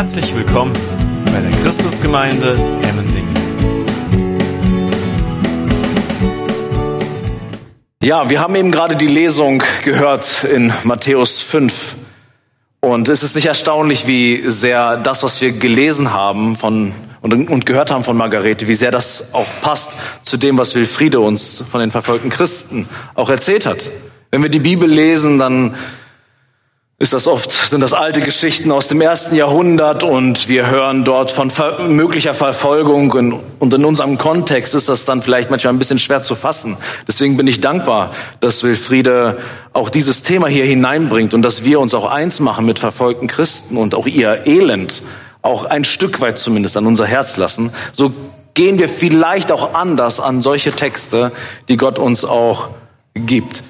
Herzlich willkommen bei der Christusgemeinde Emmendingen. Ja, wir haben eben gerade die Lesung gehört in Matthäus 5. Und es ist nicht erstaunlich, wie sehr das, was wir gelesen haben von, und, und gehört haben von Margarete, wie sehr das auch passt zu dem, was Wilfriede uns von den verfolgten Christen auch erzählt hat. Wenn wir die Bibel lesen, dann ist das oft, sind das alte Geschichten aus dem ersten Jahrhundert und wir hören dort von ver möglicher Verfolgung und, und in unserem Kontext ist das dann vielleicht manchmal ein bisschen schwer zu fassen. Deswegen bin ich dankbar, dass Wilfriede auch dieses Thema hier hineinbringt und dass wir uns auch eins machen mit verfolgten Christen und auch ihr Elend auch ein Stück weit zumindest an unser Herz lassen. So gehen wir vielleicht auch anders an solche Texte, die Gott uns auch gibt.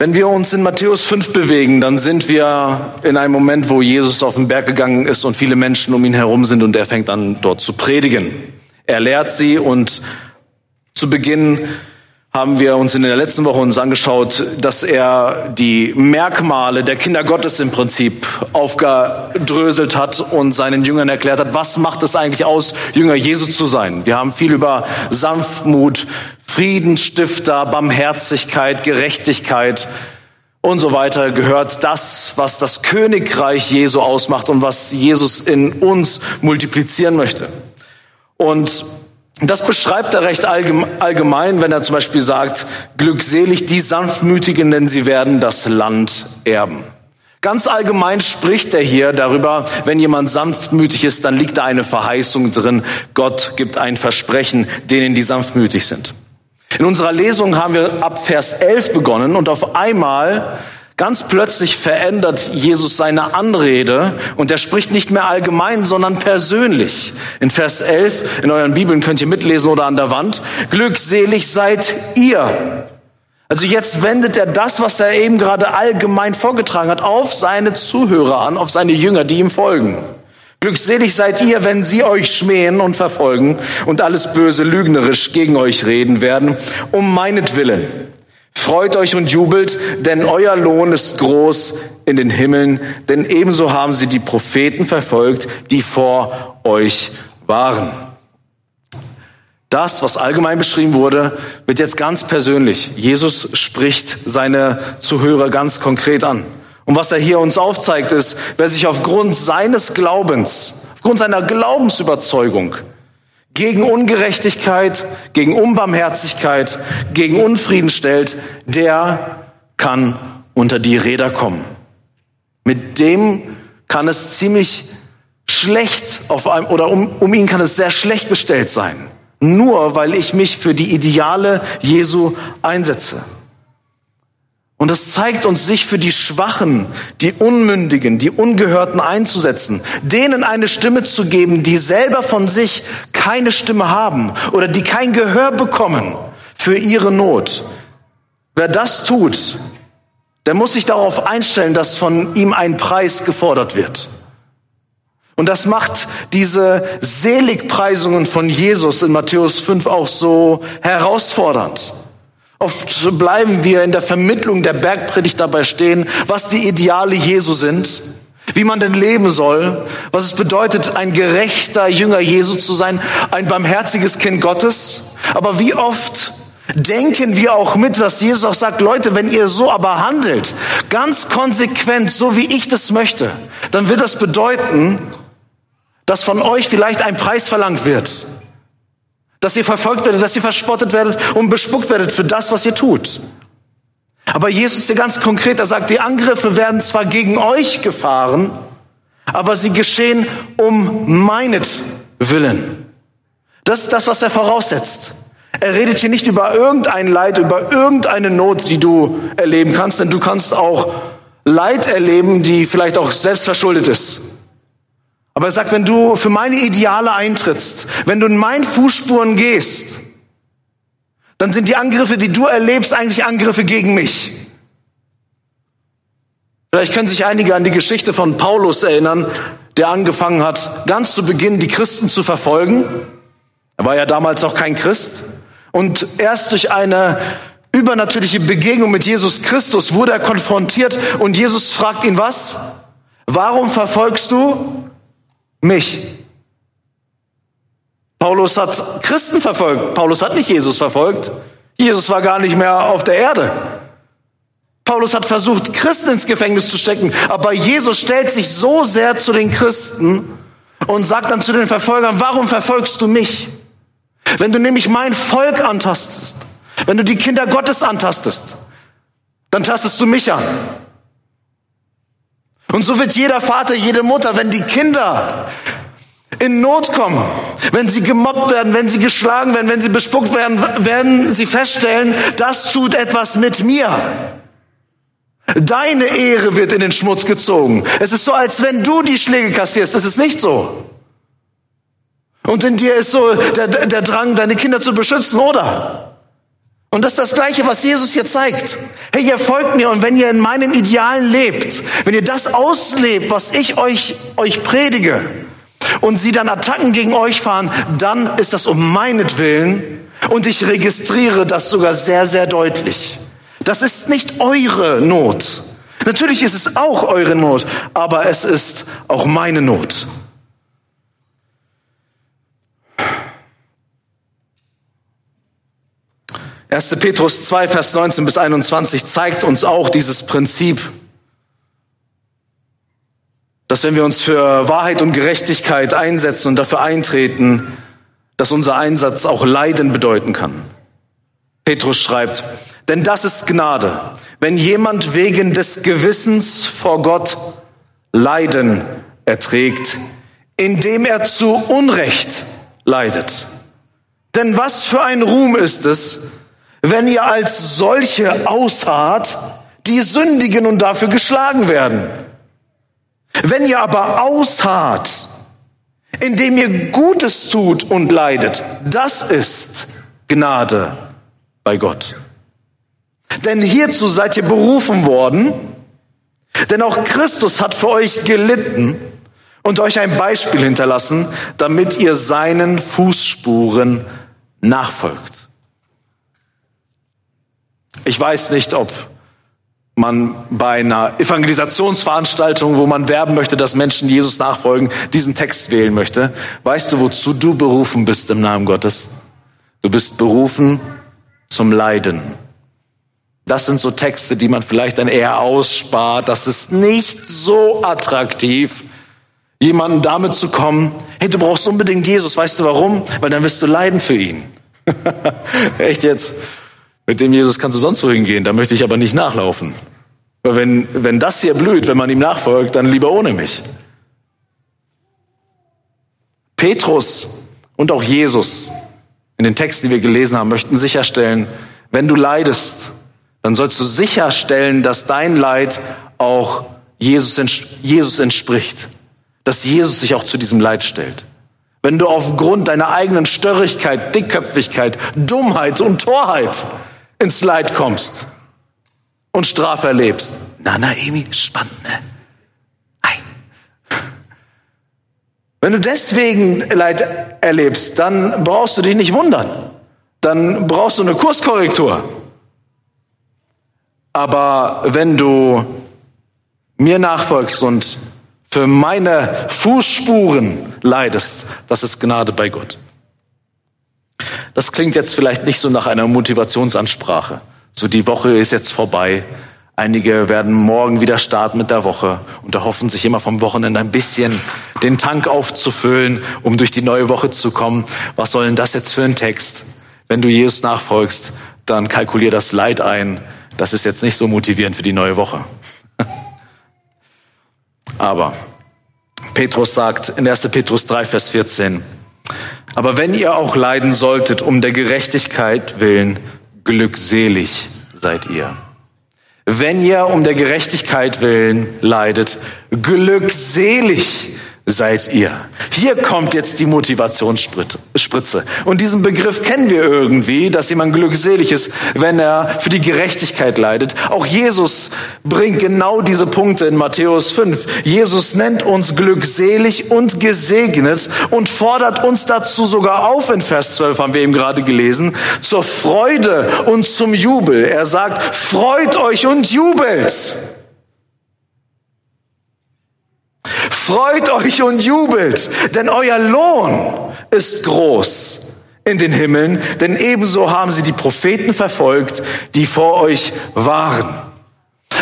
Wenn wir uns in Matthäus 5 bewegen, dann sind wir in einem Moment, wo Jesus auf den Berg gegangen ist und viele Menschen um ihn herum sind und er fängt an, dort zu predigen. Er lehrt sie und zu Beginn haben wir uns in der letzten Woche uns angeschaut, dass er die Merkmale der Kinder Gottes im Prinzip aufgedröselt hat und seinen Jüngern erklärt hat, was macht es eigentlich aus, Jünger Jesu zu sein. Wir haben viel über Sanftmut, Friedensstifter, Barmherzigkeit, Gerechtigkeit und so weiter gehört. Das, was das Königreich Jesu ausmacht und was Jesus in uns multiplizieren möchte. Und das beschreibt er recht allgemein, wenn er zum Beispiel sagt, glückselig die Sanftmütigen, denn sie werden das Land erben. Ganz allgemein spricht er hier darüber, wenn jemand sanftmütig ist, dann liegt da eine Verheißung drin. Gott gibt ein Versprechen denen, die sanftmütig sind. In unserer Lesung haben wir ab Vers 11 begonnen und auf einmal Ganz plötzlich verändert Jesus seine Anrede und er spricht nicht mehr allgemein, sondern persönlich. In Vers 11, in euren Bibeln könnt ihr mitlesen oder an der Wand, glückselig seid ihr. Also jetzt wendet er das, was er eben gerade allgemein vorgetragen hat, auf seine Zuhörer an, auf seine Jünger, die ihm folgen. Glückselig seid ihr, wenn sie euch schmähen und verfolgen und alles Böse lügnerisch gegen euch reden werden, um meinetwillen. Freut euch und jubelt, denn euer Lohn ist groß in den Himmeln, denn ebenso haben sie die Propheten verfolgt, die vor euch waren. Das, was allgemein beschrieben wurde, wird jetzt ganz persönlich. Jesus spricht seine Zuhörer ganz konkret an. Und was er hier uns aufzeigt, ist, wer sich aufgrund seines Glaubens, aufgrund seiner Glaubensüberzeugung gegen Ungerechtigkeit, gegen Unbarmherzigkeit, gegen Unfrieden stellt, der kann unter die Räder kommen. Mit dem kann es ziemlich schlecht auf einem, oder um, um ihn kann es sehr schlecht bestellt sein. Nur weil ich mich für die Ideale Jesu einsetze. Und das zeigt uns, sich für die Schwachen, die Unmündigen, die Ungehörten einzusetzen, denen eine Stimme zu geben, die selber von sich keine Stimme haben oder die kein Gehör bekommen für ihre Not. Wer das tut, der muss sich darauf einstellen, dass von ihm ein Preis gefordert wird. Und das macht diese Seligpreisungen von Jesus in Matthäus 5 auch so herausfordernd. Oft bleiben wir in der Vermittlung der Bergpredigt dabei stehen, was die Ideale Jesu sind, wie man denn leben soll, was es bedeutet, ein gerechter Jünger Jesu zu sein, ein barmherziges Kind Gottes. Aber wie oft denken wir auch mit, dass Jesus auch sagt, Leute, wenn ihr so aber handelt, ganz konsequent, so wie ich das möchte, dann wird das bedeuten, dass von euch vielleicht ein Preis verlangt wird dass ihr verfolgt werdet, dass ihr verspottet werdet und bespuckt werdet für das, was ihr tut. Aber Jesus ist ja ganz konkret, er sagt, die Angriffe werden zwar gegen euch gefahren, aber sie geschehen um meinetwillen. Das ist das, was er voraussetzt. Er redet hier nicht über irgendein Leid, über irgendeine Not, die du erleben kannst, denn du kannst auch Leid erleben, die vielleicht auch selbstverschuldet ist. Aber er sagt, wenn du für meine Ideale eintrittst, wenn du in meinen Fußspuren gehst, dann sind die Angriffe, die du erlebst, eigentlich Angriffe gegen mich. Vielleicht können sich einige an die Geschichte von Paulus erinnern, der angefangen hat, ganz zu Beginn die Christen zu verfolgen. Er war ja damals noch kein Christ. Und erst durch eine übernatürliche Begegnung mit Jesus Christus wurde er konfrontiert und Jesus fragt ihn was? warum verfolgst du mich? Paulus hat Christen verfolgt. Paulus hat nicht Jesus verfolgt. Jesus war gar nicht mehr auf der Erde. Paulus hat versucht, Christen ins Gefängnis zu stecken, aber Jesus stellt sich so sehr zu den Christen und sagt dann zu den Verfolgern, warum verfolgst du mich? Wenn du nämlich mein Volk antastest, wenn du die Kinder Gottes antastest, dann tastest du mich an. Und so wird jeder Vater, jede Mutter, wenn die Kinder in Not kommen, wenn sie gemobbt werden, wenn sie geschlagen werden, wenn sie bespuckt werden, werden sie feststellen, das tut etwas mit mir. Deine Ehre wird in den Schmutz gezogen. Es ist so, als wenn du die Schläge kassierst. Es ist nicht so. Und in dir ist so der, der Drang, deine Kinder zu beschützen, oder? Und das ist das Gleiche, was Jesus hier zeigt. Hey, ihr folgt mir und wenn ihr in meinen Idealen lebt, wenn ihr das auslebt, was ich euch, euch predige, und sie dann Attacken gegen euch fahren, dann ist das um meinetwillen und ich registriere das sogar sehr, sehr deutlich. Das ist nicht eure Not. Natürlich ist es auch eure Not, aber es ist auch meine Not. 1. Petrus 2, Vers 19 bis 21 zeigt uns auch dieses Prinzip, dass wenn wir uns für Wahrheit und Gerechtigkeit einsetzen und dafür eintreten, dass unser Einsatz auch Leiden bedeuten kann. Petrus schreibt, denn das ist Gnade, wenn jemand wegen des Gewissens vor Gott Leiden erträgt, indem er zu Unrecht leidet. Denn was für ein Ruhm ist es, wenn ihr als solche ausharrt, die sündigen und dafür geschlagen werden. Wenn ihr aber ausharrt, indem ihr Gutes tut und leidet, das ist Gnade bei Gott. Denn hierzu seid ihr berufen worden, denn auch Christus hat für euch gelitten und euch ein Beispiel hinterlassen, damit ihr seinen Fußspuren nachfolgt. Ich weiß nicht, ob man bei einer Evangelisationsveranstaltung, wo man werben möchte, dass Menschen Jesus nachfolgen, diesen Text wählen möchte. Weißt du, wozu du berufen bist im Namen Gottes? Du bist berufen zum Leiden. Das sind so Texte, die man vielleicht dann eher ausspart. Das ist nicht so attraktiv, jemanden damit zu kommen, hey, du brauchst unbedingt Jesus. Weißt du warum? Weil dann wirst du leiden für ihn. Echt jetzt? Mit dem Jesus kannst du sonst wohin gehen, da möchte ich aber nicht nachlaufen. Weil wenn, wenn das hier blüht, wenn man ihm nachfolgt, dann lieber ohne mich. Petrus und auch Jesus in den Texten, die wir gelesen haben, möchten sicherstellen, wenn du leidest, dann sollst du sicherstellen, dass dein Leid auch Jesus, Jesus entspricht. Dass Jesus sich auch zu diesem Leid stellt. Wenn du aufgrund deiner eigenen Störrigkeit, Dickköpfigkeit, Dummheit und Torheit ins Leid kommst und Strafe erlebst. Na, na, Emi, spannend, ne? Ei. Wenn du deswegen Leid erlebst, dann brauchst du dich nicht wundern. Dann brauchst du eine Kurskorrektur. Aber wenn du mir nachfolgst und für meine Fußspuren leidest, das ist Gnade bei Gott. Das klingt jetzt vielleicht nicht so nach einer Motivationsansprache. So die Woche ist jetzt vorbei. Einige werden morgen wieder starten mit der Woche und erhoffen sich immer vom Wochenende ein bisschen den Tank aufzufüllen, um durch die neue Woche zu kommen. Was soll denn das jetzt für ein Text? Wenn du Jesus nachfolgst, dann kalkulier das Leid ein. Das ist jetzt nicht so motivierend für die neue Woche. Aber Petrus sagt in 1. Petrus 3, Vers 14, aber wenn ihr auch leiden solltet um der Gerechtigkeit willen, glückselig seid ihr. Wenn ihr um der Gerechtigkeit willen leidet, glückselig seid ihr. Hier kommt jetzt die Motivationsspritze. Und diesen Begriff kennen wir irgendwie, dass jemand glückselig ist, wenn er für die Gerechtigkeit leidet. Auch Jesus bringt genau diese Punkte in Matthäus 5. Jesus nennt uns glückselig und gesegnet und fordert uns dazu sogar auf in Vers 12, haben wir eben gerade gelesen, zur Freude und zum Jubel. Er sagt, freut euch und jubelt. Freut euch und jubelt, denn euer Lohn ist groß in den Himmeln, denn ebenso haben sie die Propheten verfolgt, die vor euch waren.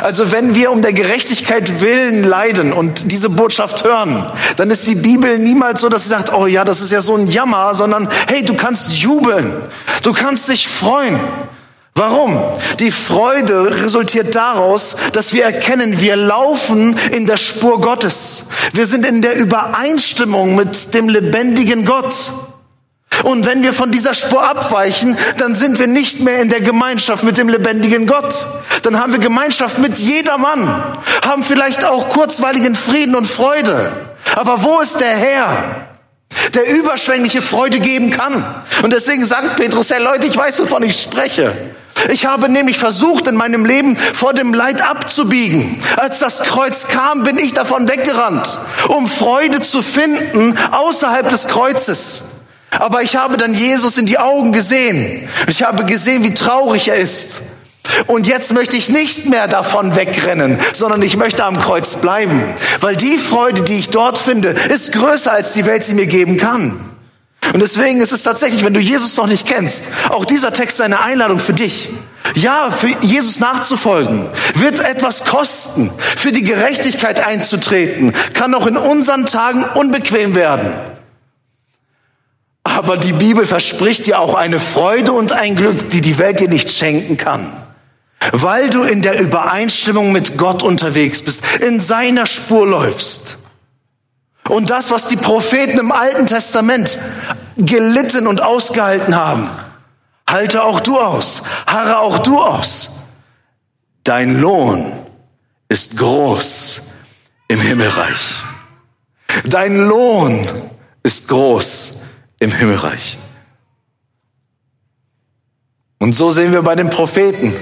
Also wenn wir um der Gerechtigkeit willen leiden und diese Botschaft hören, dann ist die Bibel niemals so, dass sie sagt, oh ja, das ist ja so ein Jammer, sondern hey, du kannst jubeln, du kannst dich freuen. Warum? Die Freude resultiert daraus, dass wir erkennen, wir laufen in der Spur Gottes. Wir sind in der Übereinstimmung mit dem lebendigen Gott. Und wenn wir von dieser Spur abweichen, dann sind wir nicht mehr in der Gemeinschaft mit dem lebendigen Gott. Dann haben wir Gemeinschaft mit jedermann, haben vielleicht auch kurzweiligen Frieden und Freude. Aber wo ist der Herr, der überschwängliche Freude geben kann? Und deswegen sagt Petrus, hey Leute, ich weiß, wovon ich spreche. Ich habe nämlich versucht, in meinem Leben vor dem Leid abzubiegen. Als das Kreuz kam, bin ich davon weggerannt, um Freude zu finden außerhalb des Kreuzes. Aber ich habe dann Jesus in die Augen gesehen. Ich habe gesehen, wie traurig er ist. Und jetzt möchte ich nicht mehr davon wegrennen, sondern ich möchte am Kreuz bleiben. Weil die Freude, die ich dort finde, ist größer als die Welt sie mir geben kann. Und deswegen ist es tatsächlich, wenn du Jesus noch nicht kennst, auch dieser Text eine Einladung für dich. Ja, für Jesus nachzufolgen wird etwas kosten. Für die Gerechtigkeit einzutreten kann auch in unseren Tagen unbequem werden. Aber die Bibel verspricht dir auch eine Freude und ein Glück, die die Welt dir nicht schenken kann. Weil du in der Übereinstimmung mit Gott unterwegs bist, in seiner Spur läufst. Und das, was die Propheten im Alten Testament gelitten und ausgehalten haben, halte auch du aus, harre auch du aus. Dein Lohn ist groß im Himmelreich. Dein Lohn ist groß im Himmelreich. Und so sehen wir bei den Propheten.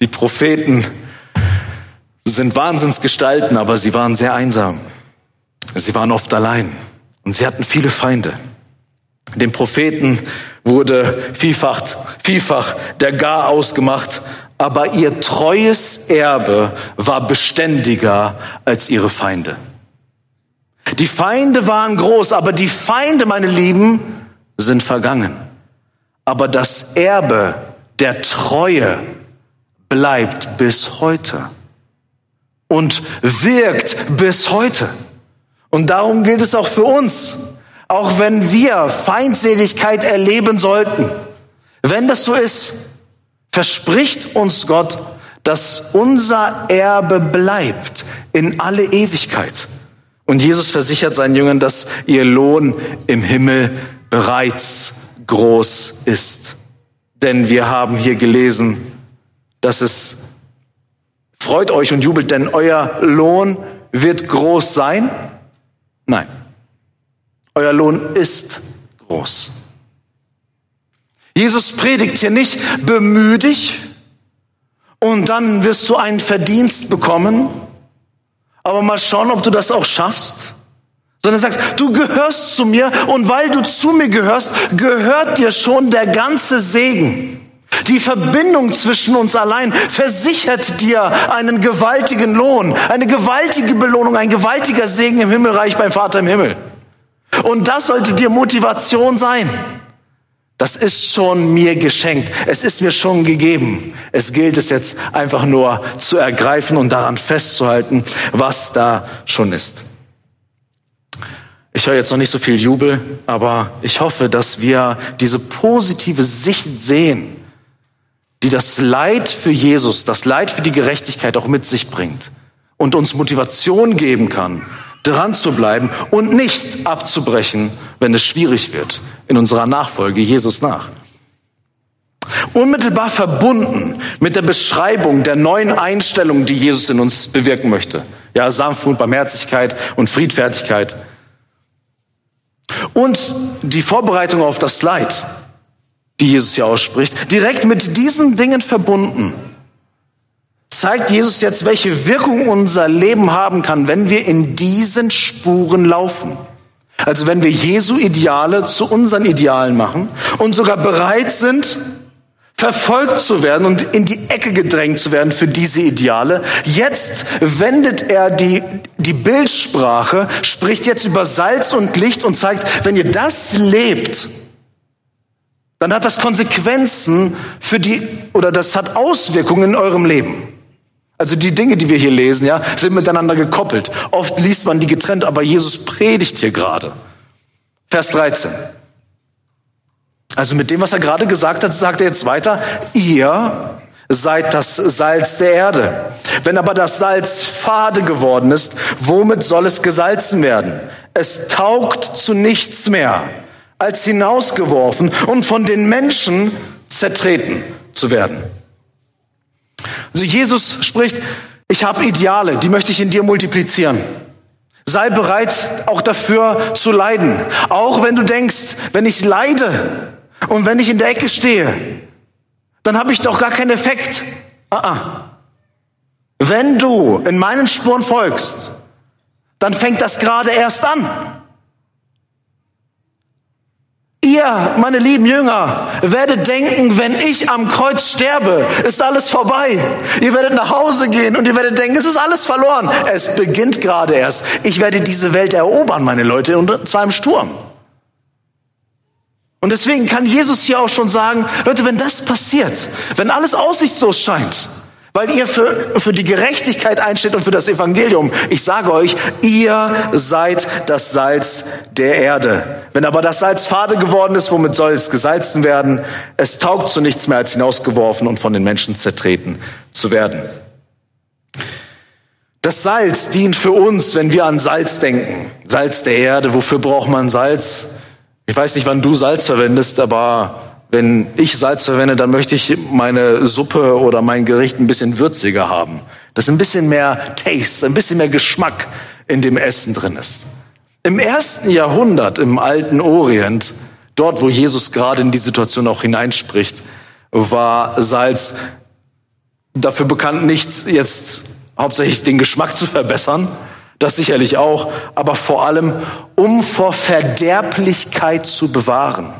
Die Propheten sind Wahnsinnsgestalten, aber sie waren sehr einsam. Sie waren oft allein und sie hatten viele Feinde. Den Propheten wurde vielfach, vielfach der Gar ausgemacht, aber ihr treues Erbe war beständiger als ihre Feinde. Die Feinde waren groß, aber die Feinde, meine Lieben, sind vergangen. Aber das Erbe der Treue bleibt bis heute und wirkt bis heute. Und darum gilt es auch für uns, auch wenn wir Feindseligkeit erleben sollten. Wenn das so ist, verspricht uns Gott, dass unser Erbe bleibt in alle Ewigkeit. Und Jesus versichert seinen Jüngern, dass ihr Lohn im Himmel bereits groß ist. Denn wir haben hier gelesen, dass es freut euch und jubelt, denn euer Lohn wird groß sein. Nein, euer Lohn ist groß. Jesus predigt hier nicht, bemühe dich und dann wirst du einen Verdienst bekommen, aber mal schauen, ob du das auch schaffst. Sondern er sagt, du gehörst zu mir und weil du zu mir gehörst, gehört dir schon der ganze Segen. Die Verbindung zwischen uns allein versichert dir einen gewaltigen Lohn, eine gewaltige Belohnung, ein gewaltiger Segen im Himmelreich beim Vater im Himmel. Und das sollte dir Motivation sein. Das ist schon mir geschenkt. Es ist mir schon gegeben. Es gilt es jetzt einfach nur zu ergreifen und daran festzuhalten, was da schon ist. Ich höre jetzt noch nicht so viel Jubel, aber ich hoffe, dass wir diese positive Sicht sehen, die das Leid für Jesus, das Leid für die Gerechtigkeit auch mit sich bringt und uns Motivation geben kann, dran zu bleiben und nicht abzubrechen, wenn es schwierig wird in unserer Nachfolge Jesus nach. Unmittelbar verbunden mit der Beschreibung der neuen Einstellung, die Jesus in uns bewirken möchte. Ja, Sanftmut, Barmherzigkeit und Friedfertigkeit. Und die Vorbereitung auf das Leid, die Jesus hier ausspricht, direkt mit diesen Dingen verbunden zeigt Jesus jetzt, welche Wirkung unser Leben haben kann, wenn wir in diesen Spuren laufen. Also wenn wir Jesu Ideale zu unseren Idealen machen und sogar bereit sind, verfolgt zu werden und in die Ecke gedrängt zu werden für diese Ideale. Jetzt wendet er die, die Bildsprache, spricht jetzt über Salz und Licht und zeigt, wenn ihr das lebt, dann hat das Konsequenzen für die, oder das hat Auswirkungen in eurem Leben. Also die Dinge, die wir hier lesen, ja, sind miteinander gekoppelt. Oft liest man die getrennt, aber Jesus predigt hier gerade. Vers 13. Also mit dem, was er gerade gesagt hat, sagt er jetzt weiter, ihr seid das Salz der Erde. Wenn aber das Salz fade geworden ist, womit soll es gesalzen werden? Es taugt zu nichts mehr, als hinausgeworfen und von den Menschen zertreten zu werden. Also Jesus spricht, ich habe Ideale, die möchte ich in dir multiplizieren. Sei bereit, auch dafür zu leiden. Auch wenn du denkst, wenn ich leide und wenn ich in der Ecke stehe, dann habe ich doch gar keinen Effekt. Ah, ah. Wenn du in meinen Spuren folgst, dann fängt das gerade erst an. Ihr, meine lieben Jünger, werdet denken, wenn ich am Kreuz sterbe, ist alles vorbei. Ihr werdet nach Hause gehen und ihr werdet denken, es ist alles verloren. Es beginnt gerade erst. Ich werde diese Welt erobern, meine Leute, und zwar im Sturm. Und deswegen kann Jesus hier auch schon sagen, Leute, wenn das passiert, wenn alles aussichtslos scheint, weil ihr für, für die Gerechtigkeit einsteht und für das Evangelium. Ich sage euch, ihr seid das Salz der Erde. Wenn aber das Salz fade geworden ist, womit soll es gesalzen werden? Es taugt zu nichts mehr, als hinausgeworfen und von den Menschen zertreten zu werden. Das Salz dient für uns, wenn wir an Salz denken. Salz der Erde. Wofür braucht man Salz? Ich weiß nicht, wann du Salz verwendest, aber wenn ich Salz verwende, dann möchte ich meine Suppe oder mein Gericht ein bisschen würziger haben. Dass ein bisschen mehr Taste, ein bisschen mehr Geschmack in dem Essen drin ist. Im ersten Jahrhundert im alten Orient, dort wo Jesus gerade in die Situation auch hineinspricht, war Salz dafür bekannt, nicht jetzt hauptsächlich den Geschmack zu verbessern, das sicherlich auch, aber vor allem, um vor Verderblichkeit zu bewahren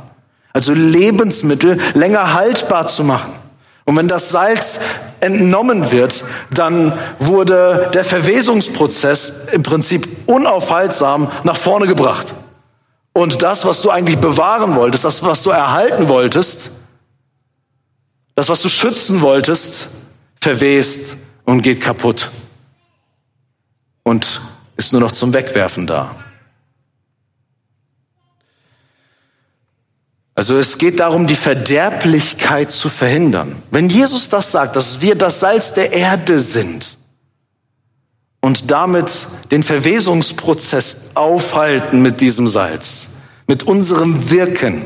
also Lebensmittel länger haltbar zu machen. Und wenn das Salz entnommen wird, dann wurde der Verwesungsprozess im Prinzip unaufhaltsam nach vorne gebracht. Und das, was du eigentlich bewahren wolltest, das, was du erhalten wolltest, das, was du schützen wolltest, verwest und geht kaputt und ist nur noch zum Wegwerfen da. Also es geht darum, die Verderblichkeit zu verhindern. Wenn Jesus das sagt, dass wir das Salz der Erde sind und damit den Verwesungsprozess aufhalten mit diesem Salz, mit unserem Wirken,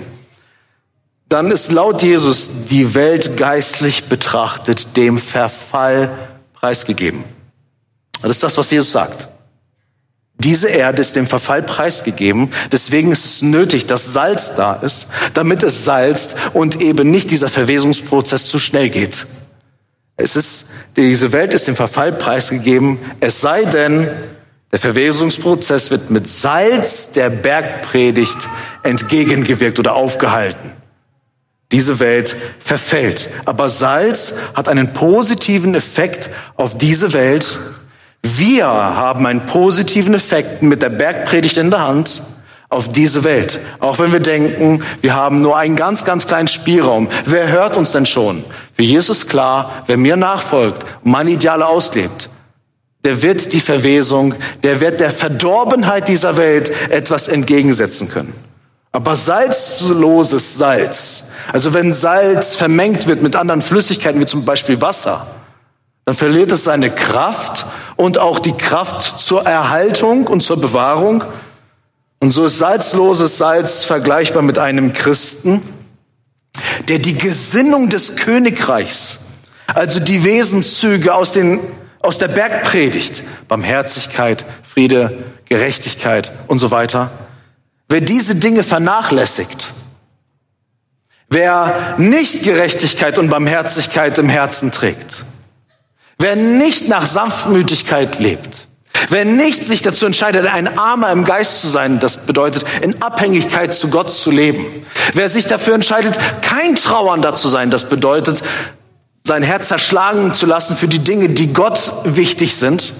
dann ist laut Jesus die Welt geistlich betrachtet dem Verfall preisgegeben. Das ist das, was Jesus sagt. Diese Erde ist dem Verfall preisgegeben. Deswegen ist es nötig, dass Salz da ist, damit es salzt und eben nicht dieser Verwesungsprozess zu schnell geht. Es ist, diese Welt ist dem Verfall preisgegeben. Es sei denn, der Verwesungsprozess wird mit Salz der Bergpredigt entgegengewirkt oder aufgehalten. Diese Welt verfällt. Aber Salz hat einen positiven Effekt auf diese Welt wir haben einen positiven Effekt mit der Bergpredigt in der Hand auf diese Welt. Auch wenn wir denken, wir haben nur einen ganz, ganz kleinen Spielraum. Wer hört uns denn schon? Für Jesus klar, wer mir nachfolgt und meine Ideale auslebt, der wird die Verwesung, der wird der Verdorbenheit dieser Welt etwas entgegensetzen können. Aber salzloses Salz, also wenn Salz vermengt wird mit anderen Flüssigkeiten, wie zum Beispiel Wasser, dann verliert es seine Kraft und auch die Kraft zur Erhaltung und zur Bewahrung. Und so ist salzloses Salz vergleichbar mit einem Christen, der die Gesinnung des Königreichs, also die Wesenszüge aus, den, aus der Bergpredigt, Barmherzigkeit, Friede, Gerechtigkeit und so weiter, wer diese Dinge vernachlässigt, wer nicht Gerechtigkeit und Barmherzigkeit im Herzen trägt, Wer nicht nach Sanftmütigkeit lebt, Wer nicht sich dazu entscheidet, ein Armer im Geist zu sein, das bedeutet, in Abhängigkeit zu Gott zu leben. Wer sich dafür entscheidet, kein Trauernder zu sein, das bedeutet, sein Herz zerschlagen zu lassen für die Dinge, die Gott wichtig sind.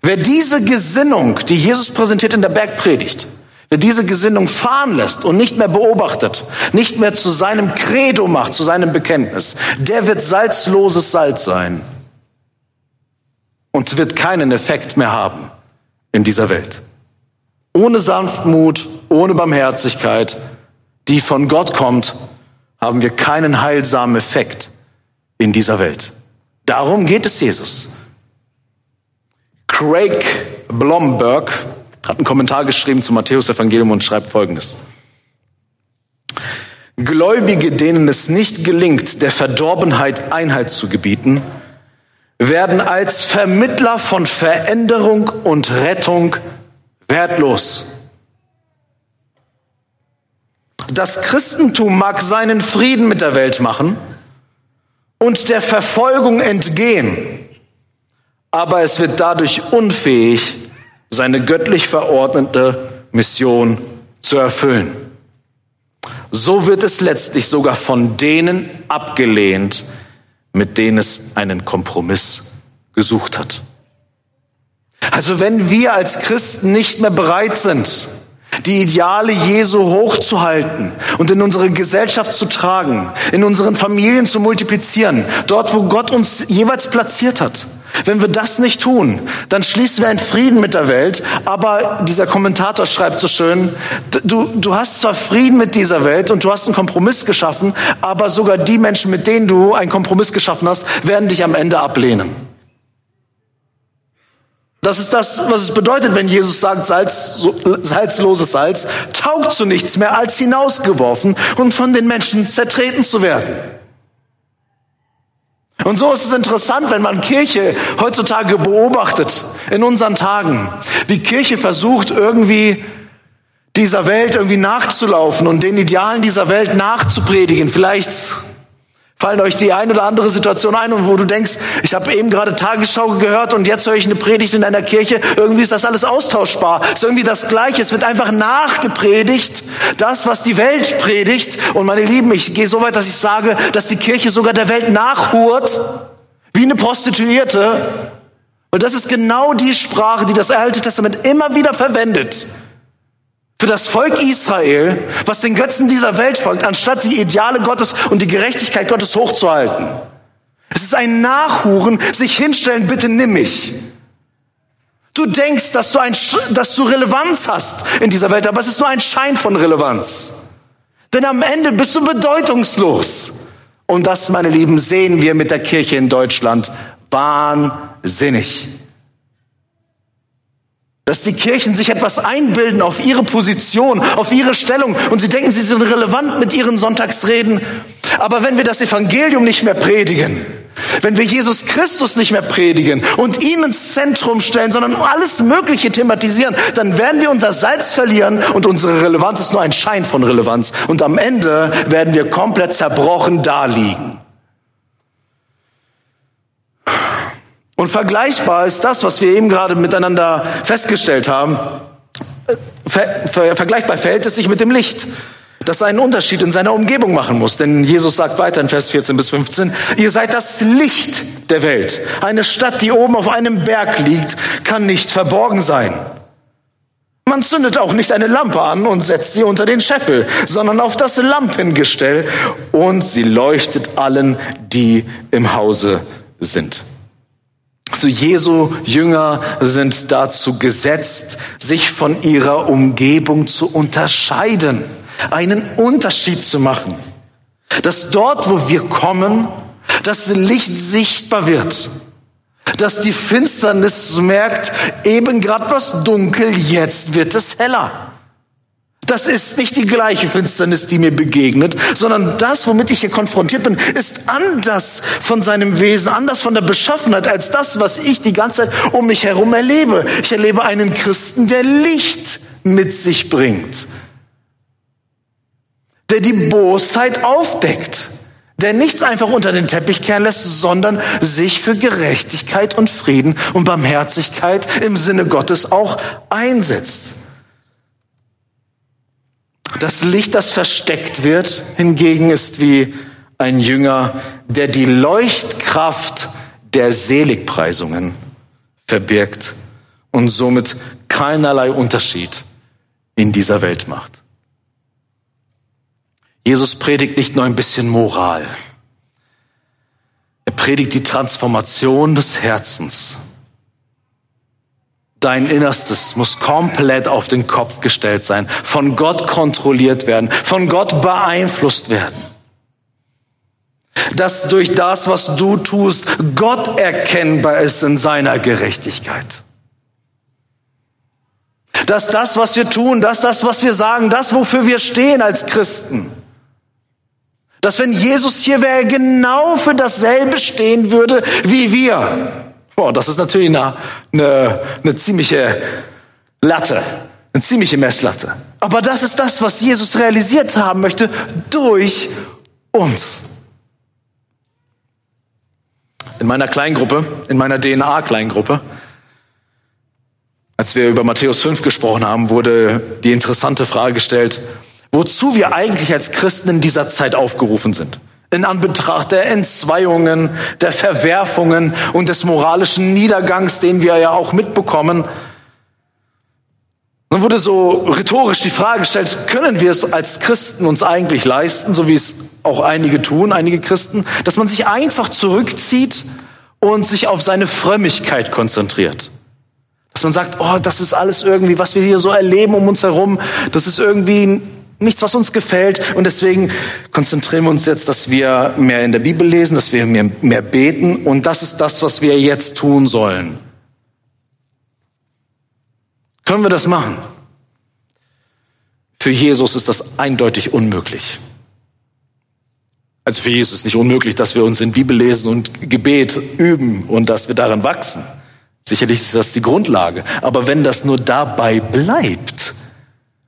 Wer diese Gesinnung, die Jesus präsentiert in der Bergpredigt, wer diese Gesinnung fahren lässt und nicht mehr beobachtet, nicht mehr zu seinem Credo macht, zu seinem Bekenntnis, der wird salzloses Salz sein und wird keinen Effekt mehr haben in dieser Welt. Ohne Sanftmut, ohne Barmherzigkeit, die von Gott kommt, haben wir keinen heilsamen Effekt in dieser Welt. Darum geht es Jesus. Craig Blomberg hat einen Kommentar geschrieben zum Matthäus Evangelium und schreibt Folgendes. Gläubige, denen es nicht gelingt, der Verdorbenheit Einheit zu gebieten, werden als Vermittler von Veränderung und Rettung wertlos. Das Christentum mag seinen Frieden mit der Welt machen und der Verfolgung entgehen, aber es wird dadurch unfähig, seine göttlich verordnete Mission zu erfüllen. So wird es letztlich sogar von denen abgelehnt, mit denen es einen Kompromiss gesucht hat. Also wenn wir als Christen nicht mehr bereit sind, die Ideale Jesu hochzuhalten und in unsere Gesellschaft zu tragen, in unseren Familien zu multiplizieren, dort, wo Gott uns jeweils platziert hat. Wenn wir das nicht tun, dann schließen wir einen Frieden mit der Welt. Aber dieser Kommentator schreibt so schön, du, du hast zwar Frieden mit dieser Welt und du hast einen Kompromiss geschaffen, aber sogar die Menschen, mit denen du einen Kompromiss geschaffen hast, werden dich am Ende ablehnen. Das ist das, was es bedeutet, wenn Jesus sagt, Salz, salzloses Salz taugt zu nichts mehr, als hinausgeworfen und von den Menschen zertreten zu werden. Und so ist es interessant, wenn man Kirche heutzutage beobachtet, in unseren Tagen, wie Kirche versucht, irgendwie dieser Welt irgendwie nachzulaufen und den Idealen dieser Welt nachzupredigen. Vielleicht Fallen euch die ein oder andere Situation ein, und wo du denkst, ich habe eben gerade Tagesschau gehört und jetzt höre ich eine Predigt in einer Kirche. Irgendwie ist das alles austauschbar. Ist irgendwie das Gleiche. Es wird einfach nachgepredigt, das, was die Welt predigt. Und meine Lieben, ich gehe so weit, dass ich sage, dass die Kirche sogar der Welt nachhurt, wie eine Prostituierte. Und das ist genau die Sprache, die das Alte Testament immer wieder verwendet für das Volk Israel, was den Götzen dieser Welt folgt, anstatt die Ideale Gottes und die Gerechtigkeit Gottes hochzuhalten. Es ist ein Nachhuren, sich hinstellen, bitte nimm mich. Du denkst, dass du, ein, dass du Relevanz hast in dieser Welt, aber es ist nur ein Schein von Relevanz. Denn am Ende bist du bedeutungslos. Und das, meine Lieben, sehen wir mit der Kirche in Deutschland wahnsinnig dass die Kirchen sich etwas einbilden auf ihre Position, auf ihre Stellung und sie denken, sie sind relevant mit ihren Sonntagsreden. Aber wenn wir das Evangelium nicht mehr predigen, wenn wir Jesus Christus nicht mehr predigen und ihn ins Zentrum stellen, sondern alles Mögliche thematisieren, dann werden wir unser Salz verlieren und unsere Relevanz ist nur ein Schein von Relevanz. Und am Ende werden wir komplett zerbrochen daliegen. Und vergleichbar ist das, was wir eben gerade miteinander festgestellt haben. Ver, ver, vergleichbar verhält es sich mit dem Licht, das einen Unterschied in seiner Umgebung machen muss. Denn Jesus sagt weiter in Vers 14 bis 15, ihr seid das Licht der Welt. Eine Stadt, die oben auf einem Berg liegt, kann nicht verborgen sein. Man zündet auch nicht eine Lampe an und setzt sie unter den Scheffel, sondern auf das Lampengestell und sie leuchtet allen, die im Hause sind. So Jesu Jünger sind dazu gesetzt, sich von ihrer Umgebung zu unterscheiden, einen Unterschied zu machen. Dass dort, wo wir kommen, das Licht sichtbar wird. Dass die Finsternis merkt, eben gerade was dunkel, jetzt wird es heller. Das ist nicht die gleiche Finsternis, die mir begegnet, sondern das, womit ich hier konfrontiert bin, ist anders von seinem Wesen, anders von der Beschaffenheit als das, was ich die ganze Zeit um mich herum erlebe. Ich erlebe einen Christen, der Licht mit sich bringt, der die Bosheit aufdeckt, der nichts einfach unter den Teppich kehren lässt, sondern sich für Gerechtigkeit und Frieden und Barmherzigkeit im Sinne Gottes auch einsetzt. Das Licht, das versteckt wird, hingegen ist wie ein Jünger, der die Leuchtkraft der Seligpreisungen verbirgt und somit keinerlei Unterschied in dieser Welt macht. Jesus predigt nicht nur ein bisschen Moral. Er predigt die Transformation des Herzens. Dein Innerstes muss komplett auf den Kopf gestellt sein, von Gott kontrolliert werden, von Gott beeinflusst werden. Dass durch das, was du tust, Gott erkennbar ist in seiner Gerechtigkeit. Dass das, was wir tun, dass das, was wir sagen, das, wofür wir stehen als Christen, dass wenn Jesus hier wäre, genau für dasselbe stehen würde wie wir. Boah, das ist natürlich eine, eine, eine ziemliche Latte, eine ziemliche Messlatte. Aber das ist das, was Jesus realisiert haben möchte durch uns. In meiner Kleingruppe, in meiner DNA-Kleingruppe, als wir über Matthäus 5 gesprochen haben, wurde die interessante Frage gestellt, wozu wir eigentlich als Christen in dieser Zeit aufgerufen sind. In Anbetracht der Entzweiungen, der Verwerfungen und des moralischen Niedergangs, den wir ja auch mitbekommen. Dann wurde so rhetorisch die Frage gestellt, können wir es als Christen uns eigentlich leisten, so wie es auch einige tun, einige Christen, dass man sich einfach zurückzieht und sich auf seine Frömmigkeit konzentriert. Dass man sagt, oh, das ist alles irgendwie, was wir hier so erleben um uns herum, das ist irgendwie nichts, was uns gefällt. Und deswegen konzentrieren wir uns jetzt, dass wir mehr in der Bibel lesen, dass wir mehr, mehr beten. Und das ist das, was wir jetzt tun sollen. Können wir das machen? Für Jesus ist das eindeutig unmöglich. Also für Jesus ist nicht unmöglich, dass wir uns in Bibel lesen und Gebet üben und dass wir daran wachsen. Sicherlich ist das die Grundlage. Aber wenn das nur dabei bleibt,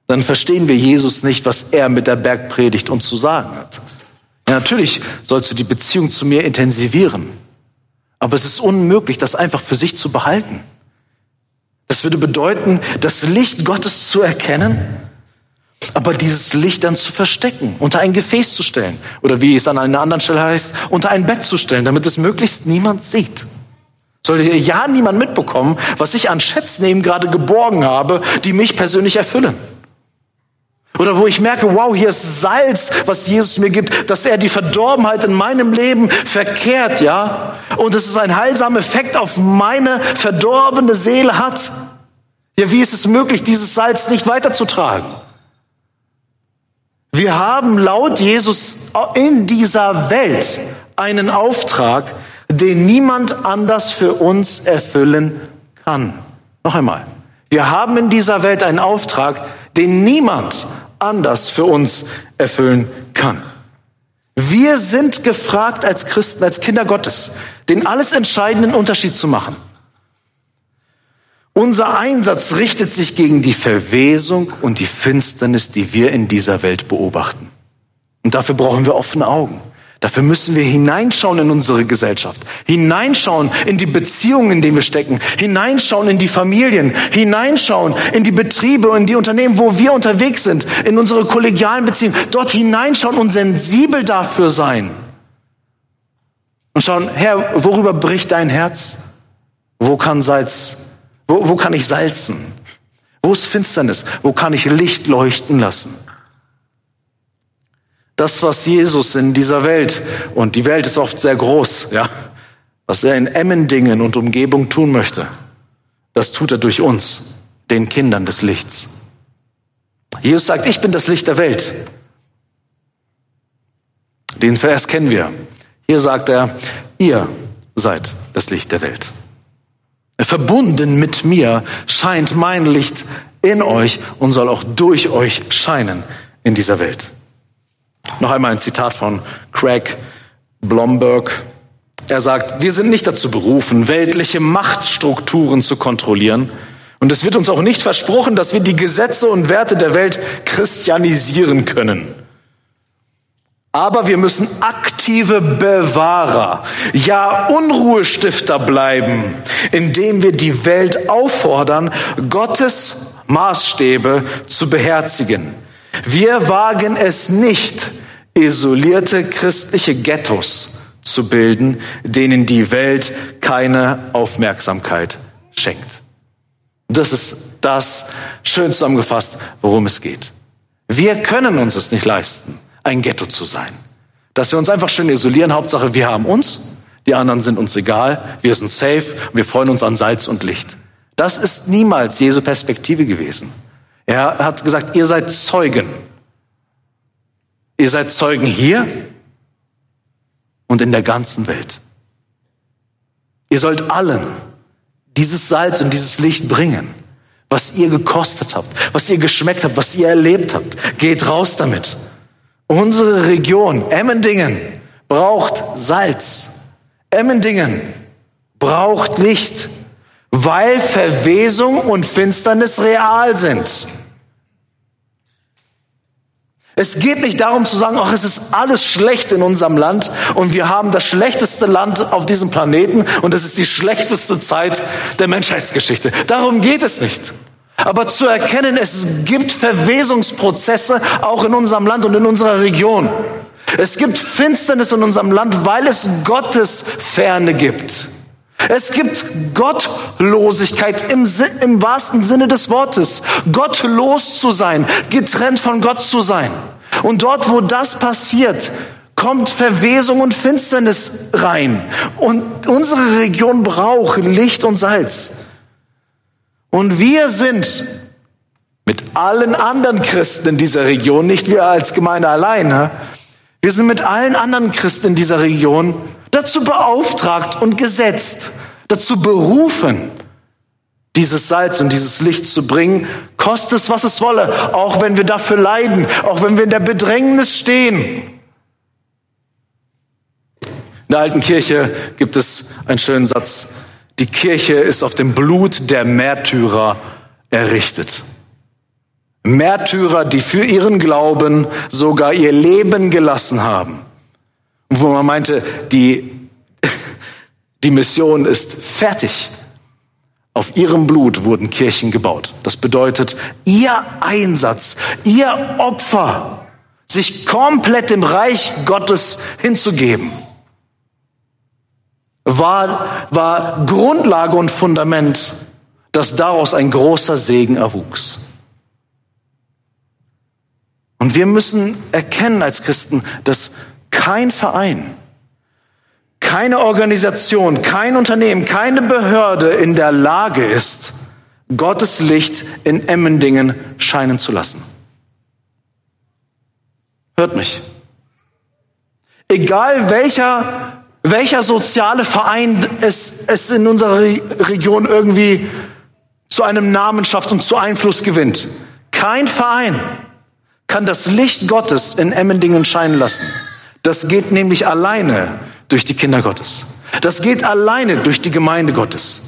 dann verstehen wir Jesus nicht, was er mit der Bergpredigt uns zu sagen hat. Ja, natürlich sollst du die Beziehung zu mir intensivieren. Aber es ist unmöglich, das einfach für sich zu behalten. Das würde bedeuten, das Licht Gottes zu erkennen, aber dieses Licht dann zu verstecken, unter ein Gefäß zu stellen. Oder wie es an einer anderen Stelle heißt, unter ein Bett zu stellen, damit es möglichst niemand sieht. Soll hier ja niemand mitbekommen, was ich an Schätzen eben gerade geborgen habe, die mich persönlich erfüllen. Oder wo ich merke, wow, hier ist Salz, was Jesus mir gibt, dass er die Verdorbenheit in meinem Leben verkehrt, ja? Und es einen heilsamen Effekt auf meine verdorbene Seele hat. Ja, wie ist es möglich, dieses Salz nicht weiterzutragen? Wir haben laut Jesus in dieser Welt einen Auftrag, den niemand anders für uns erfüllen kann. Noch einmal. Wir haben in dieser Welt einen Auftrag, den niemand anders für uns erfüllen kann. Wir sind gefragt als Christen, als Kinder Gottes, den alles entscheidenden Unterschied zu machen. Unser Einsatz richtet sich gegen die Verwesung und die Finsternis, die wir in dieser Welt beobachten. Und dafür brauchen wir offene Augen. Dafür müssen wir hineinschauen in unsere Gesellschaft, hineinschauen in die Beziehungen, in denen wir stecken, hineinschauen in die Familien, hineinschauen in die Betriebe, in die Unternehmen, wo wir unterwegs sind, in unsere kollegialen Beziehungen, dort hineinschauen und sensibel dafür sein. Und schauen, Herr, worüber bricht dein Herz? Wo kann Salz, wo, wo kann ich salzen? Wo ist Finsternis? Wo kann ich Licht leuchten lassen? Das, was Jesus in dieser Welt, und die Welt ist oft sehr groß, ja, was er in Emmendingen und Umgebung tun möchte, das tut er durch uns, den Kindern des Lichts. Jesus sagt, ich bin das Licht der Welt. Den Vers kennen wir. Hier sagt er, ihr seid das Licht der Welt. Verbunden mit mir scheint mein Licht in euch und soll auch durch euch scheinen in dieser Welt. Noch einmal ein Zitat von Craig Blomberg. Er sagt, wir sind nicht dazu berufen, weltliche Machtstrukturen zu kontrollieren. Und es wird uns auch nicht versprochen, dass wir die Gesetze und Werte der Welt christianisieren können. Aber wir müssen aktiv aktive Bewahrer, ja Unruhestifter bleiben, indem wir die Welt auffordern, Gottes Maßstäbe zu beherzigen. Wir wagen es nicht, isolierte christliche Ghettos zu bilden, denen die Welt keine Aufmerksamkeit schenkt. Das ist das schön zusammengefasst, worum es geht. Wir können uns es nicht leisten, ein Ghetto zu sein. Dass wir uns einfach schön isolieren, Hauptsache wir haben uns, die anderen sind uns egal, wir sind safe, wir freuen uns an Salz und Licht. Das ist niemals Jesu Perspektive gewesen. Er hat gesagt, ihr seid Zeugen. Ihr seid Zeugen hier und in der ganzen Welt. Ihr sollt allen dieses Salz und dieses Licht bringen, was ihr gekostet habt, was ihr geschmeckt habt, was ihr erlebt habt. Geht raus damit. Unsere Region, Emmendingen, braucht Salz. Emmendingen braucht Licht, weil Verwesung und Finsternis real sind. Es geht nicht darum zu sagen, ach, es ist alles schlecht in unserem Land und wir haben das schlechteste Land auf diesem Planeten und es ist die schlechteste Zeit der Menschheitsgeschichte. Darum geht es nicht. Aber zu erkennen, es gibt Verwesungsprozesse auch in unserem Land und in unserer Region. Es gibt Finsternis in unserem Land, weil es Gottes Ferne gibt. Es gibt Gottlosigkeit im, im wahrsten Sinne des Wortes. Gottlos zu sein, getrennt von Gott zu sein. Und dort, wo das passiert, kommt Verwesung und Finsternis rein. Und unsere Region braucht Licht und Salz. Und wir sind mit allen anderen Christen in dieser Region, nicht wir als Gemeinde alleine, wir sind mit allen anderen Christen in dieser Region dazu beauftragt und gesetzt, dazu berufen, dieses Salz und dieses Licht zu bringen, koste es, was es wolle, auch wenn wir dafür leiden, auch wenn wir in der Bedrängnis stehen. In der alten Kirche gibt es einen schönen Satz. Die Kirche ist auf dem Blut der Märtyrer errichtet. Märtyrer, die für ihren Glauben sogar ihr Leben gelassen haben wo man meinte, die, die Mission ist fertig. Auf ihrem Blut wurden Kirchen gebaut. Das bedeutet, ihr Einsatz, ihr Opfer, sich komplett dem Reich Gottes hinzugeben, war, war Grundlage und Fundament, dass daraus ein großer Segen erwuchs. Und wir müssen erkennen als Christen, dass kein Verein, keine Organisation, kein Unternehmen, keine Behörde in der Lage ist, Gottes Licht in Emmendingen scheinen zu lassen. Hört mich. Egal welcher, welcher soziale Verein es, es in unserer Region irgendwie zu einem Namen schafft und zu Einfluss gewinnt. Kein Verein kann das Licht Gottes in Emmendingen scheinen lassen. Das geht nämlich alleine durch die Kinder Gottes. Das geht alleine durch die Gemeinde Gottes.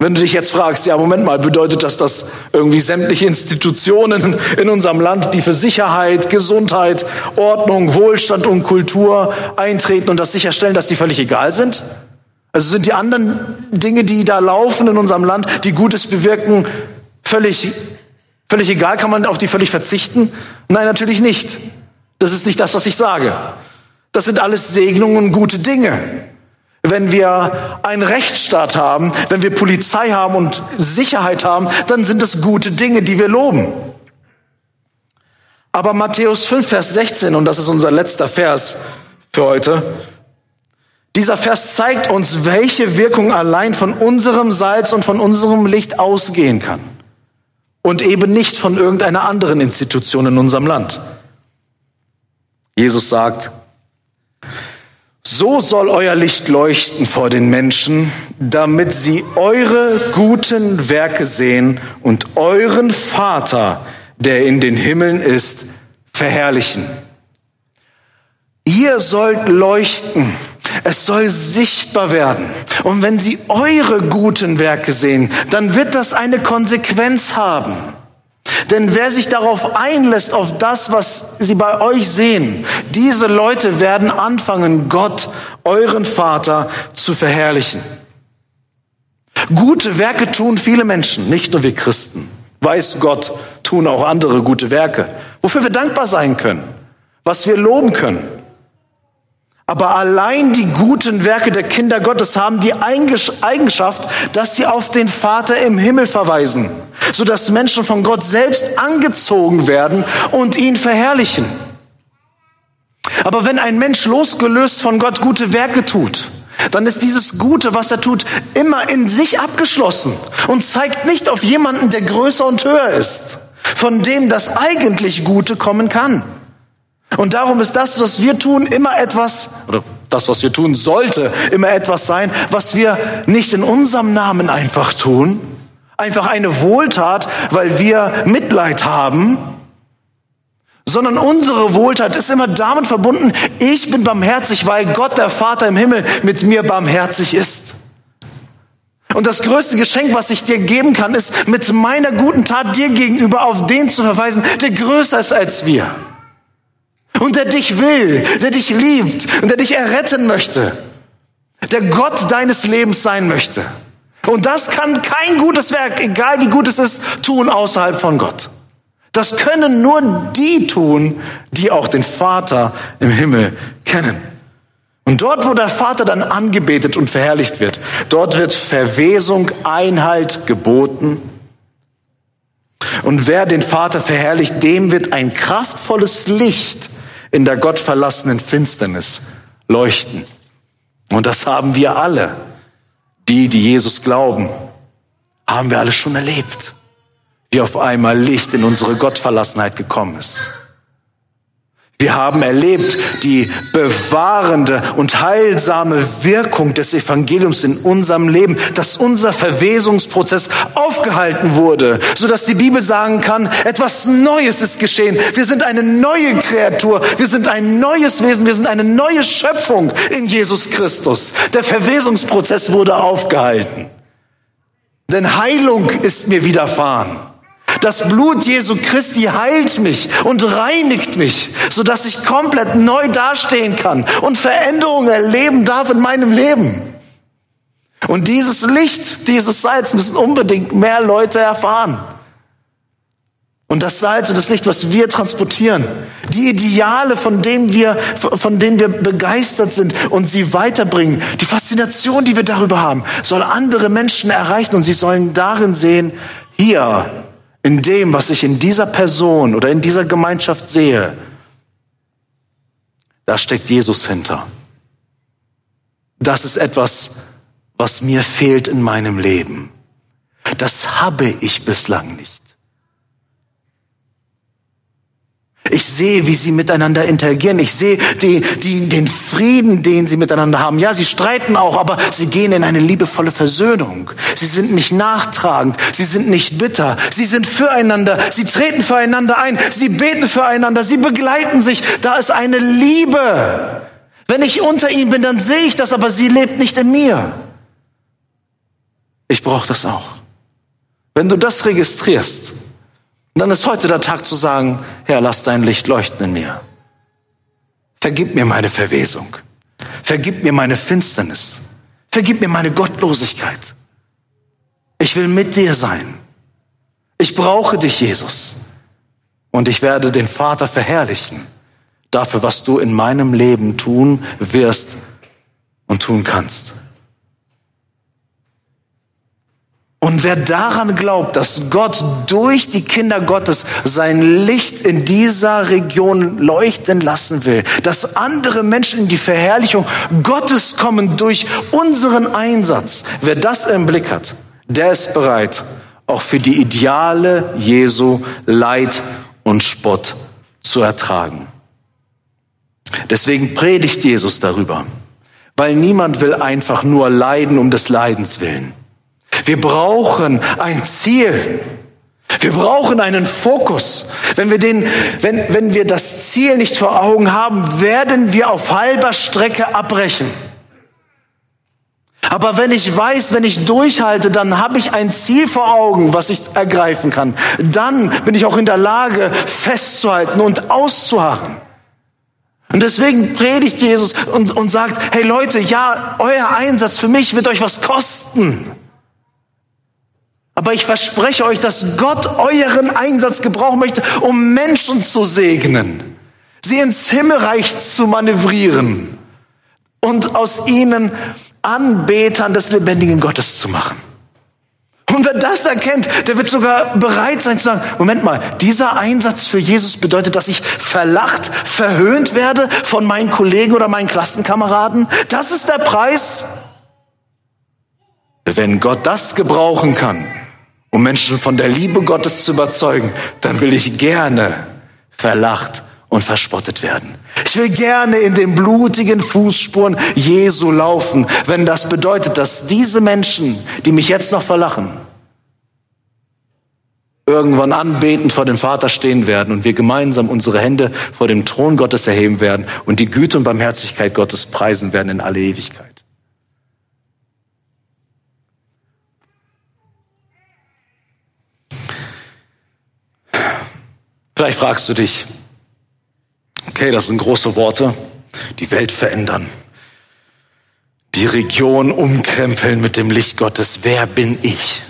Wenn du dich jetzt fragst, ja, Moment mal, bedeutet das, dass irgendwie sämtliche Institutionen in unserem Land, die für Sicherheit, Gesundheit, Ordnung, Wohlstand und Kultur eintreten und das sicherstellen, dass die völlig egal sind? Also sind die anderen Dinge, die da laufen in unserem Land, die Gutes bewirken, völlig, völlig egal? Kann man auf die völlig verzichten? Nein, natürlich nicht. Das ist nicht das, was ich sage. Das sind alles Segnungen und gute Dinge. Wenn wir einen Rechtsstaat haben, wenn wir Polizei haben und Sicherheit haben, dann sind es gute Dinge, die wir loben. Aber Matthäus 5, Vers 16, und das ist unser letzter Vers für heute, dieser Vers zeigt uns, welche Wirkung allein von unserem Salz und von unserem Licht ausgehen kann. Und eben nicht von irgendeiner anderen Institution in unserem Land. Jesus sagt, so soll euer Licht leuchten vor den Menschen, damit sie eure guten Werke sehen und euren Vater, der in den Himmeln ist, verherrlichen. Ihr sollt leuchten. Es soll sichtbar werden. Und wenn sie eure guten Werke sehen, dann wird das eine Konsequenz haben. Denn wer sich darauf einlässt, auf das, was sie bei euch sehen, diese Leute werden anfangen, Gott, euren Vater, zu verherrlichen. Gute Werke tun viele Menschen, nicht nur wir Christen. Weiß Gott, tun auch andere gute Werke, wofür wir dankbar sein können, was wir loben können. Aber allein die guten Werke der Kinder Gottes haben die Eigenschaft, dass sie auf den Vater im Himmel verweisen, sodass Menschen von Gott selbst angezogen werden und ihn verherrlichen. Aber wenn ein Mensch losgelöst von Gott gute Werke tut, dann ist dieses Gute, was er tut, immer in sich abgeschlossen und zeigt nicht auf jemanden, der größer und höher ist, von dem das eigentlich Gute kommen kann. Und darum ist das, was wir tun, immer etwas, oder das, was wir tun sollte, immer etwas sein, was wir nicht in unserem Namen einfach tun, einfach eine Wohltat, weil wir Mitleid haben, sondern unsere Wohltat ist immer damit verbunden, ich bin barmherzig, weil Gott, der Vater im Himmel, mit mir barmherzig ist. Und das größte Geschenk, was ich dir geben kann, ist, mit meiner guten Tat dir gegenüber auf den zu verweisen, der größer ist als wir und der dich will, der dich liebt und der dich erretten möchte, der Gott deines Lebens sein möchte. Und das kann kein gutes Werk, egal wie gut es ist, tun außerhalb von Gott. Das können nur die tun, die auch den Vater im Himmel kennen. Und dort, wo der Vater dann angebetet und verherrlicht wird, dort wird Verwesung, Einhalt geboten. Und wer den Vater verherrlicht, dem wird ein kraftvolles Licht in der gottverlassenen Finsternis leuchten. Und das haben wir alle, die, die Jesus glauben, haben wir alle schon erlebt, wie auf einmal Licht in unsere Gottverlassenheit gekommen ist. Wir haben erlebt die bewahrende und heilsame Wirkung des Evangeliums in unserem Leben, dass unser Verwesungsprozess aufgehalten wurde, so dass die Bibel sagen kann, etwas Neues ist geschehen. Wir sind eine neue Kreatur, wir sind ein neues Wesen, wir sind eine neue Schöpfung in Jesus Christus. Der Verwesungsprozess wurde aufgehalten. Denn Heilung ist mir widerfahren. Das Blut Jesu Christi heilt mich und reinigt mich, so dass ich komplett neu dastehen kann und Veränderungen erleben darf in meinem Leben. Und dieses Licht, dieses Salz müssen unbedingt mehr Leute erfahren. Und das Salz und das Licht, was wir transportieren, die Ideale, von denen wir, von denen wir begeistert sind und sie weiterbringen, die Faszination, die wir darüber haben, soll andere Menschen erreichen und sie sollen darin sehen, hier in dem, was ich in dieser Person oder in dieser Gemeinschaft sehe, da steckt Jesus hinter. Das ist etwas, was mir fehlt in meinem Leben. Das habe ich bislang nicht. Ich sehe, wie sie miteinander interagieren. Ich sehe die, die, den Frieden, den sie miteinander haben. Ja, sie streiten auch, aber sie gehen in eine liebevolle Versöhnung. Sie sind nicht nachtragend. Sie sind nicht bitter. Sie sind füreinander. Sie treten füreinander ein. Sie beten füreinander. Sie begleiten sich. Da ist eine Liebe. Wenn ich unter ihnen bin, dann sehe ich das, aber sie lebt nicht in mir. Ich brauche das auch. Wenn du das registrierst, dann ist heute der Tag zu sagen, Herr, lass dein Licht leuchten in mir. Vergib mir meine Verwesung. Vergib mir meine Finsternis. Vergib mir meine Gottlosigkeit. Ich will mit dir sein. Ich brauche dich, Jesus. Und ich werde den Vater verherrlichen dafür, was du in meinem Leben tun wirst und tun kannst. Und wer daran glaubt, dass Gott durch die Kinder Gottes sein Licht in dieser Region leuchten lassen will, dass andere Menschen in die Verherrlichung Gottes kommen durch unseren Einsatz, wer das im Blick hat, der ist bereit, auch für die Ideale Jesu Leid und Spott zu ertragen. Deswegen predigt Jesus darüber, weil niemand will einfach nur leiden um des Leidens willen. Wir brauchen ein Ziel. Wir brauchen einen Fokus. Wenn wir, den, wenn, wenn wir das Ziel nicht vor Augen haben, werden wir auf halber Strecke abbrechen. Aber wenn ich weiß, wenn ich durchhalte, dann habe ich ein Ziel vor Augen, was ich ergreifen kann. Dann bin ich auch in der Lage, festzuhalten und auszuharren. Und deswegen predigt Jesus und, und sagt, hey Leute, ja, euer Einsatz für mich wird euch was kosten. Aber ich verspreche euch, dass Gott euren Einsatz gebrauchen möchte, um Menschen zu segnen, sie ins Himmelreich zu manövrieren und aus ihnen Anbetern des lebendigen Gottes zu machen. Und wer das erkennt, der wird sogar bereit sein zu sagen, Moment mal, dieser Einsatz für Jesus bedeutet, dass ich verlacht, verhöhnt werde von meinen Kollegen oder meinen Klassenkameraden. Das ist der Preis. Wenn Gott das gebrauchen kann, um Menschen von der Liebe Gottes zu überzeugen, dann will ich gerne verlacht und verspottet werden. Ich will gerne in den blutigen Fußspuren Jesu laufen, wenn das bedeutet, dass diese Menschen, die mich jetzt noch verlachen, irgendwann anbetend vor dem Vater stehen werden und wir gemeinsam unsere Hände vor dem Thron Gottes erheben werden und die Güte und Barmherzigkeit Gottes preisen werden in alle Ewigkeit. Vielleicht fragst du dich, Okay, das sind große Worte. Die Welt verändern. Die Region umkrempeln mit dem Licht Gottes. Wer bin ich?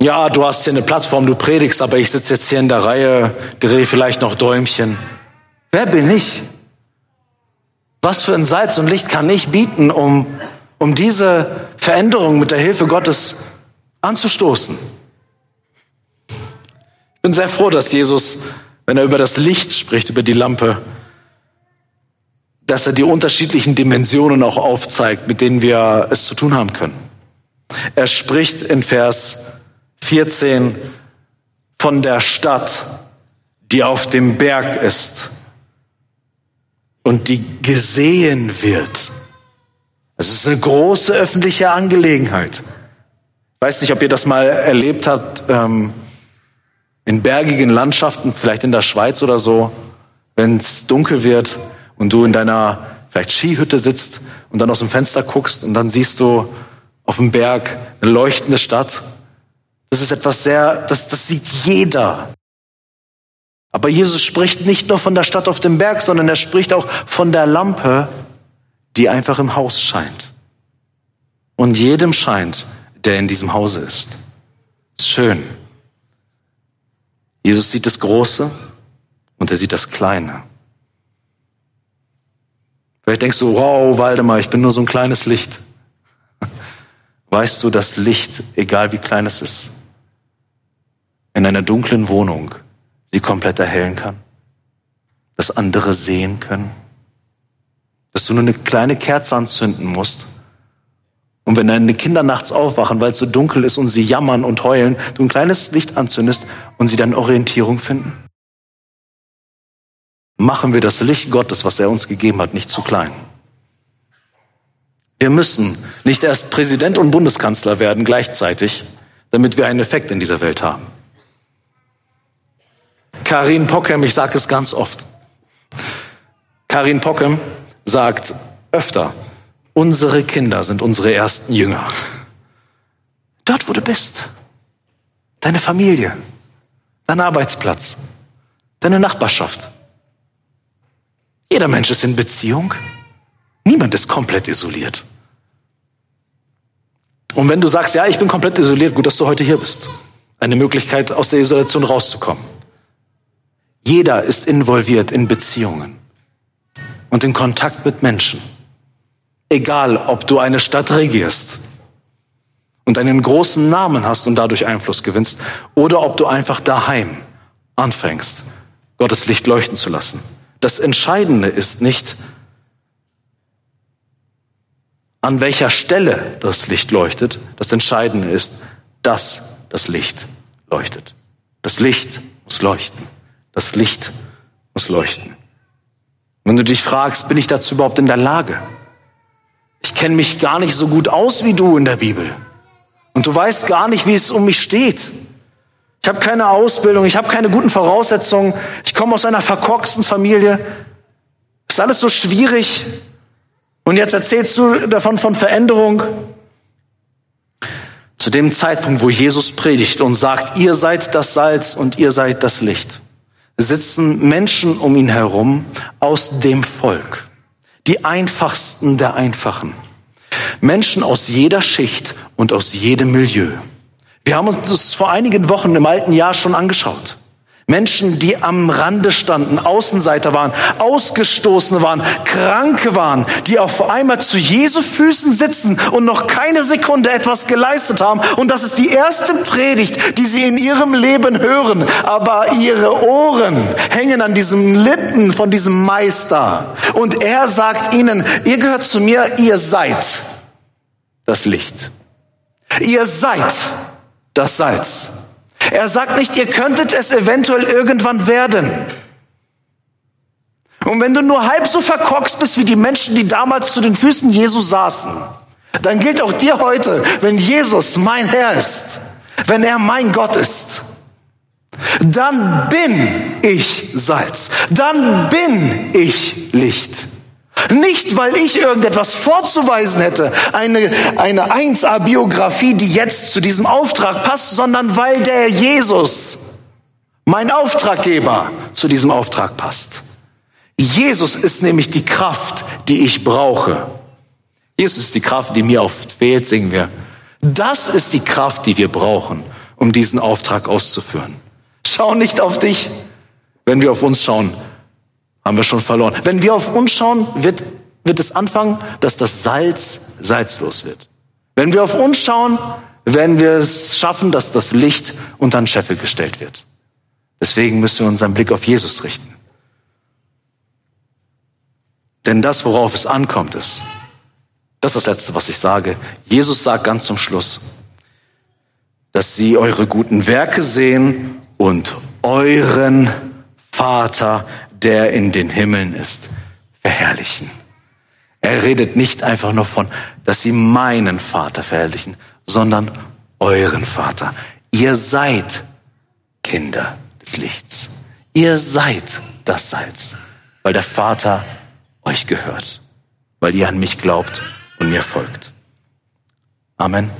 Ja, du hast hier eine Plattform, du predigst, aber ich sitze jetzt hier in der Reihe, drehe vielleicht noch Däumchen. Wer bin ich? Was für ein Salz und Licht kann ich bieten, um, um diese Veränderung mit der Hilfe Gottes anzustoßen? Ich bin sehr froh, dass Jesus wenn er über das Licht spricht, über die Lampe, dass er die unterschiedlichen Dimensionen auch aufzeigt, mit denen wir es zu tun haben können. Er spricht in Vers 14 von der Stadt, die auf dem Berg ist und die gesehen wird. Es ist eine große öffentliche Angelegenheit. Ich weiß nicht, ob ihr das mal erlebt habt. Ähm, in bergigen Landschaften, vielleicht in der Schweiz oder so, wenn es dunkel wird und du in deiner vielleicht Skihütte sitzt und dann aus dem Fenster guckst und dann siehst du auf dem Berg eine leuchtende Stadt. Das ist etwas sehr, das, das sieht jeder. Aber Jesus spricht nicht nur von der Stadt auf dem Berg, sondern er spricht auch von der Lampe, die einfach im Haus scheint. Und jedem scheint, der in diesem Hause ist. ist schön. Jesus sieht das Große und er sieht das Kleine. Vielleicht denkst du, wow, Waldemar, ich bin nur so ein kleines Licht. Weißt du, dass Licht, egal wie klein es ist, in einer dunklen Wohnung sie komplett erhellen kann? Dass andere sehen können? Dass du nur eine kleine Kerze anzünden musst und wenn deine Kinder nachts aufwachen, weil es so dunkel ist und sie jammern und heulen, du ein kleines Licht anzündest und sie dann Orientierung finden? Machen wir das Licht Gottes, was er uns gegeben hat, nicht zu klein. Wir müssen nicht erst Präsident und Bundeskanzler werden gleichzeitig, damit wir einen Effekt in dieser Welt haben. Karin Pockem, ich sage es ganz oft. Karin Pockem sagt öfter, Unsere Kinder sind unsere ersten Jünger. Dort, wo du bist. Deine Familie, dein Arbeitsplatz, deine Nachbarschaft. Jeder Mensch ist in Beziehung. Niemand ist komplett isoliert. Und wenn du sagst, ja, ich bin komplett isoliert, gut, dass du heute hier bist. Eine Möglichkeit, aus der Isolation rauszukommen. Jeder ist involviert in Beziehungen und in Kontakt mit Menschen. Egal, ob du eine Stadt regierst und einen großen Namen hast und dadurch Einfluss gewinnst, oder ob du einfach daheim anfängst, Gottes Licht leuchten zu lassen. Das Entscheidende ist nicht, an welcher Stelle das Licht leuchtet. Das Entscheidende ist, dass das Licht leuchtet. Das Licht muss leuchten. Das Licht muss leuchten. Wenn du dich fragst, bin ich dazu überhaupt in der Lage? Ich kenne mich gar nicht so gut aus wie du in der Bibel. Und du weißt gar nicht, wie es um mich steht. Ich habe keine Ausbildung, ich habe keine guten Und jetzt erzählst du davon von Veränderung. Zu dem Zeitpunkt, wo Jesus predigt und sagt, ihr seid das Salz und ihr seid das Licht, sitzen Menschen um ihn herum aus dem Volk. Die einfachsten der Einfachen. Menschen aus jeder Schicht und aus jedem Milieu. Wir haben uns das vor einigen Wochen im alten Jahr schon angeschaut. Menschen, die am Rande standen, Außenseiter waren, Ausgestoßene waren, Kranke waren, die auf einmal zu Jesu Füßen sitzen und noch keine Sekunde etwas geleistet haben. Und das ist die erste Predigt, die sie in ihrem Leben hören. Aber ihre Ohren hängen an diesem Lippen von diesem Meister. Und er sagt ihnen, ihr gehört zu mir, ihr seid das Licht. Ihr seid das Salz. Er sagt nicht, ihr könntet es eventuell irgendwann werden. Und wenn du nur halb so verkorkst bist wie die Menschen, die damals zu den Füßen Jesu saßen, dann gilt auch dir heute, wenn Jesus mein Herr ist, wenn er mein Gott ist, dann bin ich Salz, dann bin ich Licht. Nicht, weil ich irgendetwas vorzuweisen hätte, eine, eine 1a-Biografie, die jetzt zu diesem Auftrag passt, sondern weil der Jesus, mein Auftraggeber, zu diesem Auftrag passt. Jesus ist nämlich die Kraft, die ich brauche. Jesus ist die Kraft, die mir oft fehlt, singen wir. Das ist die Kraft, die wir brauchen, um diesen Auftrag auszuführen. Schau nicht auf dich, wenn wir auf uns schauen haben wir schon verloren. Wenn wir auf uns schauen, wird, wird es anfangen, dass das Salz salzlos wird. Wenn wir auf uns schauen, werden wir es schaffen, dass das Licht unter den Scheffel gestellt wird. Deswegen müssen wir unseren Blick auf Jesus richten. Denn das, worauf es ankommt, ist, das ist das Letzte, was ich sage. Jesus sagt ganz zum Schluss, dass sie eure guten Werke sehen und euren Vater der in den Himmeln ist, verherrlichen. Er redet nicht einfach nur von, dass sie meinen Vater verherrlichen, sondern euren Vater. Ihr seid Kinder des Lichts. Ihr seid das Salz, weil der Vater euch gehört, weil ihr an mich glaubt und mir folgt. Amen.